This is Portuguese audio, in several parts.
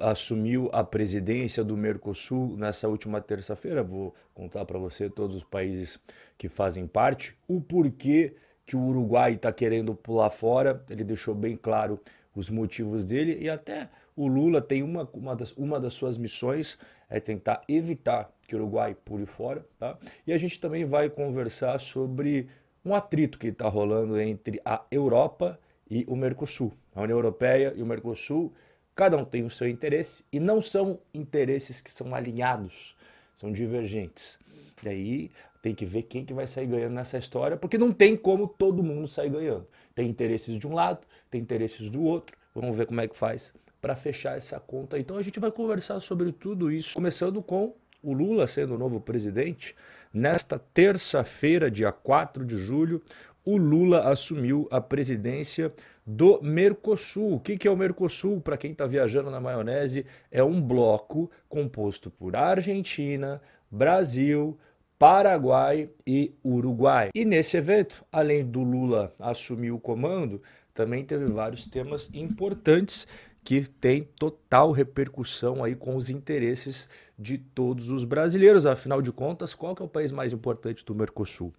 Assumiu a presidência do Mercosul nessa última terça-feira. Vou contar para você todos os países que fazem parte, o porquê que o Uruguai está querendo pular fora. Ele deixou bem claro os motivos dele e até o Lula tem uma, uma, das, uma das suas missões é tentar evitar que o Uruguai pule fora. Tá? E a gente também vai conversar sobre um atrito que está rolando entre a Europa e o Mercosul. A União Europeia e o Mercosul, cada um tem o seu interesse e não são interesses que são alinhados, são divergentes. E aí tem que ver quem que vai sair ganhando nessa história, porque não tem como todo mundo sair ganhando. Tem interesses de um lado, tem interesses do outro. Vamos ver como é que faz para fechar essa conta. Então a gente vai conversar sobre tudo isso, começando com o Lula sendo o novo presidente. Nesta terça-feira, dia 4 de julho, o Lula assumiu a presidência do Mercosul. O que é o Mercosul? Para quem está viajando na maionese, é um bloco composto por Argentina, Brasil, Paraguai e Uruguai. E nesse evento, além do Lula assumir o comando, também teve vários temas importantes que tem total repercussão aí com os interesses de todos os brasileiros. Afinal de contas, qual que é o país mais importante do Mercosul?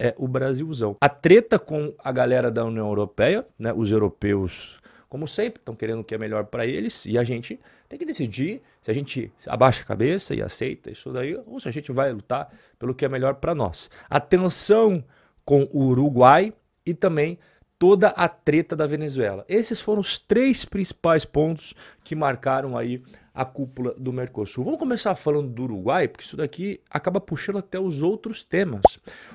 É o Brasilzão. A treta com a galera da União Europeia, né, os europeus, como sempre, estão querendo o que é melhor para eles e a gente tem que decidir se a gente abaixa a cabeça e aceita isso daí ou se a gente vai lutar pelo que é melhor para nós. A tensão com o Uruguai e também toda a treta da Venezuela. Esses foram os três principais pontos que marcaram aí a cúpula do Mercosul. Vamos começar falando do Uruguai, porque isso daqui acaba puxando até os outros temas.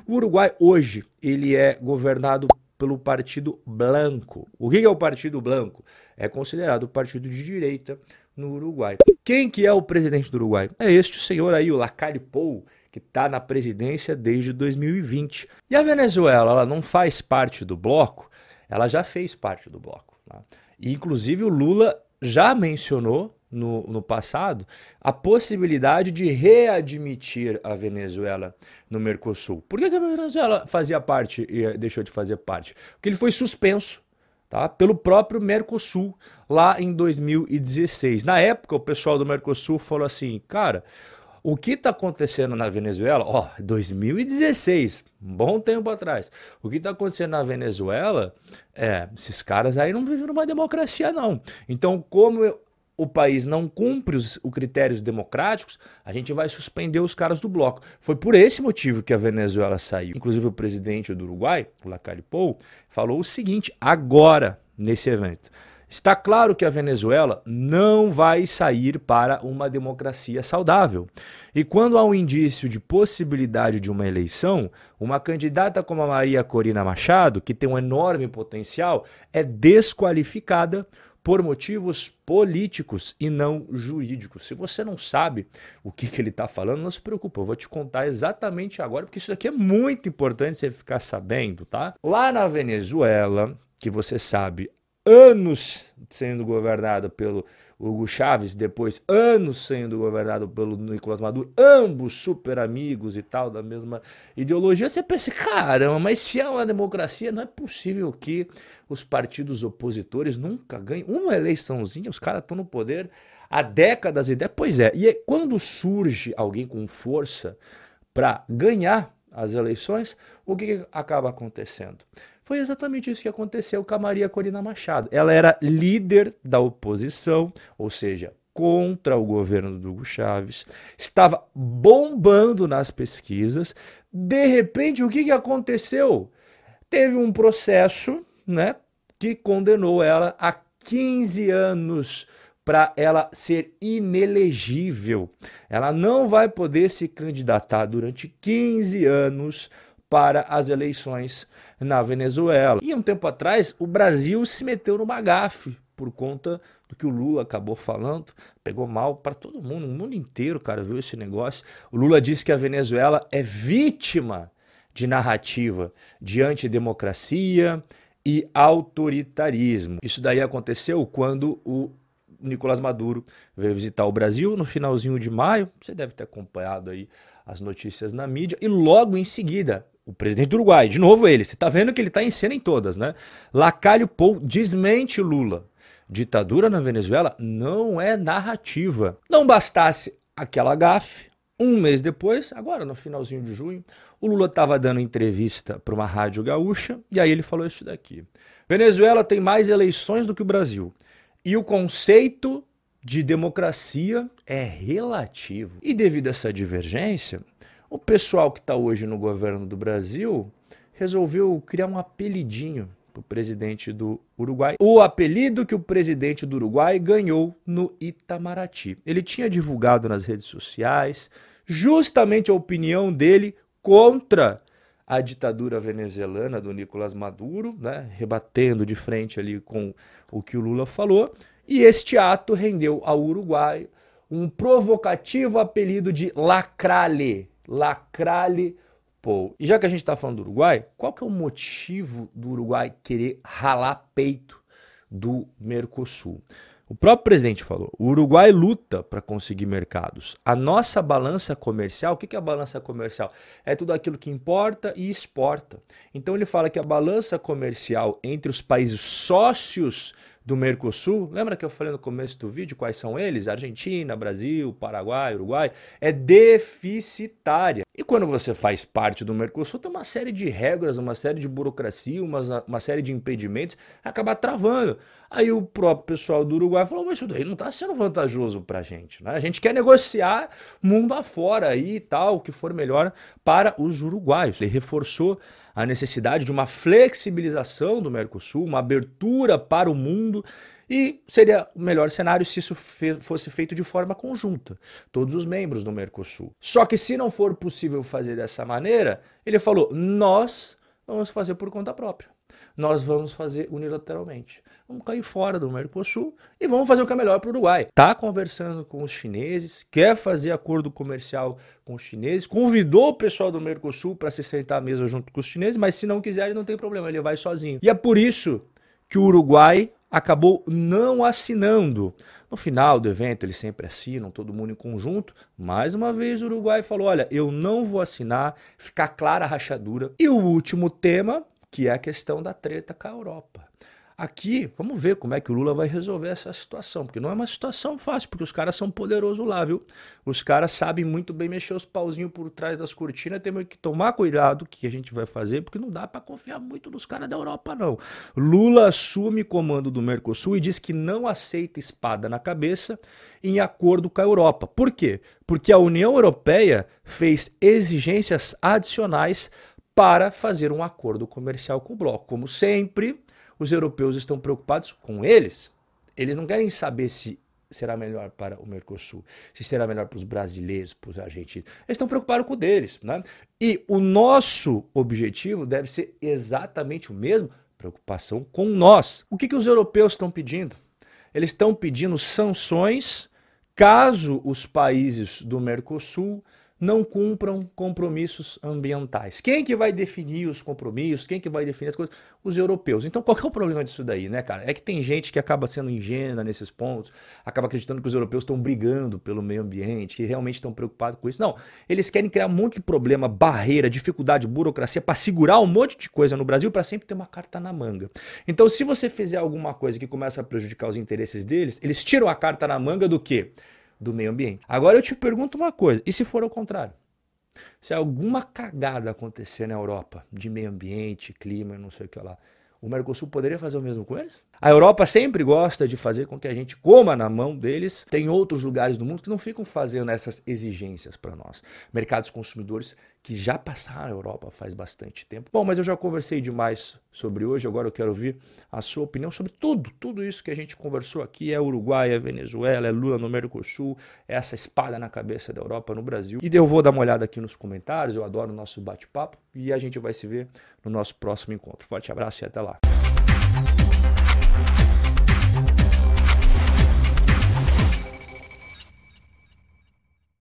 O Uruguai hoje, ele é governado pelo Partido Blanco. O que é o Partido Blanco? É considerado o partido de direita no Uruguai. Quem que é o presidente do Uruguai? É este senhor aí, o Lacalle Pou, que está na presidência desde 2020. E a Venezuela, ela não faz parte do bloco, ela já fez parte do bloco. Né? E, inclusive, o Lula já mencionou no, no passado a possibilidade de readmitir a Venezuela no Mercosul. Por que, que a Venezuela fazia parte e deixou de fazer parte? Porque ele foi suspenso tá? pelo próprio Mercosul lá em 2016. Na época, o pessoal do Mercosul falou assim: cara, o que está acontecendo na Venezuela, ó, 2016, um bom tempo atrás. O que está acontecendo na Venezuela é, esses caras aí não vivem numa democracia, não. Então, como o país não cumpre os, os, critérios democráticos, a gente vai suspender os caras do bloco. Foi por esse motivo que a Venezuela saiu. Inclusive, o presidente do Uruguai, o Lacalle Pou, falou o seguinte agora, nesse evento. Está claro que a Venezuela não vai sair para uma democracia saudável. E quando há um indício de possibilidade de uma eleição, uma candidata como a Maria Corina Machado, que tem um enorme potencial, é desqualificada por motivos políticos e não jurídicos. Se você não sabe o que, que ele está falando, não se preocupe, eu vou te contar exatamente agora, porque isso aqui é muito importante você ficar sabendo, tá? Lá na Venezuela, que você sabe, anos sendo governado pelo Hugo Chávez, depois anos sendo governado pelo Nicolás Maduro, ambos super amigos e tal, da mesma ideologia, você pensa, caramba, mas se é uma democracia, não é possível que os partidos opositores nunca ganhem uma eleiçãozinha, os caras estão no poder há décadas e décadas. Pois é, e quando surge alguém com força para ganhar as eleições, o que, acaba acontecendo? Foi exatamente isso que aconteceu com a Maria Corina Machado. Ela era líder da oposição, ou seja, contra o governo do Hugo Chaves, estava bombando nas pesquisas. De repente, o que, que aconteceu? Teve um processo né, que condenou ela a 15 anos para ela ser inelegível. Ela não vai poder se candidatar durante 15 anos para as eleições na Venezuela. E um tempo atrás, o Brasil se meteu no bagafe por conta do que o Lula acabou falando, pegou mal para todo mundo, o mundo inteiro, cara, viu esse negócio. O Lula disse que a Venezuela é vítima de narrativa de antidemocracia e autoritarismo. Isso daí aconteceu quando o Nicolás Maduro veio visitar o Brasil no finalzinho de maio. Você deve ter acompanhado aí as notícias na mídia e logo em seguida o presidente do Uruguai, de novo ele, você está vendo que ele está em cena em todas, né? Lacalho Pou desmente Lula. ditadura na Venezuela não é narrativa. Não bastasse aquela gafe, um mês depois, agora no finalzinho de junho, o Lula estava dando entrevista para uma rádio gaúcha e aí ele falou isso daqui. Venezuela tem mais eleições do que o Brasil. E o conceito de democracia é relativo. E devido a essa divergência, o pessoal que está hoje no governo do Brasil resolveu criar um apelidinho para o presidente do Uruguai. O apelido que o presidente do Uruguai ganhou no Itamaraty. Ele tinha divulgado nas redes sociais justamente a opinião dele contra a ditadura venezuelana do Nicolás Maduro, né, rebatendo de frente ali com o que o Lula falou. E este ato rendeu ao Uruguai um provocativo apelido de lacrale, Paul. E já que a gente está falando do Uruguai, qual que é o motivo do Uruguai querer ralar peito do Mercosul? O próprio presidente falou: o Uruguai luta para conseguir mercados. A nossa balança comercial, o que é a balança comercial? É tudo aquilo que importa e exporta. Então ele fala que a balança comercial entre os países sócios do Mercosul, lembra que eu falei no começo do vídeo quais são eles? Argentina, Brasil, Paraguai, Uruguai, é deficitária. E quando você faz parte do Mercosul, tem uma série de regras, uma série de burocracia, uma, uma série de impedimentos, acaba travando. Aí o próprio pessoal do Uruguai falou: mas isso daí não está sendo vantajoso para a gente. Né? A gente quer negociar mundo afora aí e tal, o que for melhor para os uruguaios. Ele reforçou a necessidade de uma flexibilização do Mercosul, uma abertura para o mundo. E seria o melhor cenário se isso fosse feito de forma conjunta, todos os membros do Mercosul. Só que se não for possível fazer dessa maneira, ele falou: nós vamos fazer por conta própria nós vamos fazer unilateralmente. Vamos cair fora do Mercosul e vamos fazer o que é melhor para o Uruguai. Está conversando com os chineses, quer fazer acordo comercial com os chineses, convidou o pessoal do Mercosul para se sentar à mesa junto com os chineses, mas se não quiser, ele não tem problema, ele vai sozinho. E é por isso que o Uruguai acabou não assinando. No final do evento, eles sempre assinam, todo mundo em conjunto. Mais uma vez, o Uruguai falou: olha, eu não vou assinar, ficar clara a rachadura. E o último tema que é a questão da treta com a Europa. Aqui, vamos ver como é que o Lula vai resolver essa situação, porque não é uma situação fácil, porque os caras são poderosos lá, viu? Os caras sabem muito bem mexer os pauzinhos por trás das cortinas, temos que tomar cuidado que a gente vai fazer, porque não dá para confiar muito nos caras da Europa, não. Lula assume comando do Mercosul e diz que não aceita espada na cabeça em acordo com a Europa. Por quê? Porque a União Europeia fez exigências adicionais para fazer um acordo comercial com o bloco. Como sempre, os europeus estão preocupados com eles. Eles não querem saber se será melhor para o Mercosul, se será melhor para os brasileiros, para os argentinos. Eles estão preocupados com o deles. Né? E o nosso objetivo deve ser exatamente o mesmo, preocupação com nós. O que, que os europeus estão pedindo? Eles estão pedindo sanções caso os países do Mercosul não cumpram compromissos ambientais. Quem que vai definir os compromissos? Quem que vai definir as coisas? Os europeus. Então, qual é o problema disso daí, né, cara? É que tem gente que acaba sendo ingênua nesses pontos, acaba acreditando que os europeus estão brigando pelo meio ambiente, que realmente estão preocupados com isso. Não, eles querem criar um monte de problema, barreira, dificuldade, burocracia para segurar um monte de coisa no Brasil para sempre ter uma carta na manga. Então, se você fizer alguma coisa que começa a prejudicar os interesses deles, eles tiram a carta na manga do quê? Do meio ambiente. Agora eu te pergunto uma coisa: e se for ao contrário? Se alguma cagada acontecer na Europa de meio ambiente, clima, não sei o que lá, o Mercosul poderia fazer o mesmo com eles? A Europa sempre gosta de fazer com que a gente coma na mão deles. Tem outros lugares do mundo que não ficam fazendo essas exigências para nós. Mercados consumidores que já passaram a Europa faz bastante tempo. Bom, mas eu já conversei demais sobre hoje, agora eu quero ouvir a sua opinião sobre tudo, tudo isso que a gente conversou aqui, é Uruguai, é Venezuela, é Lula no Mercosul, é essa espada na cabeça da Europa no Brasil. E eu vou dar uma olhada aqui nos comentários, eu adoro o nosso bate-papo e a gente vai se ver no nosso próximo encontro. Forte abraço e até lá.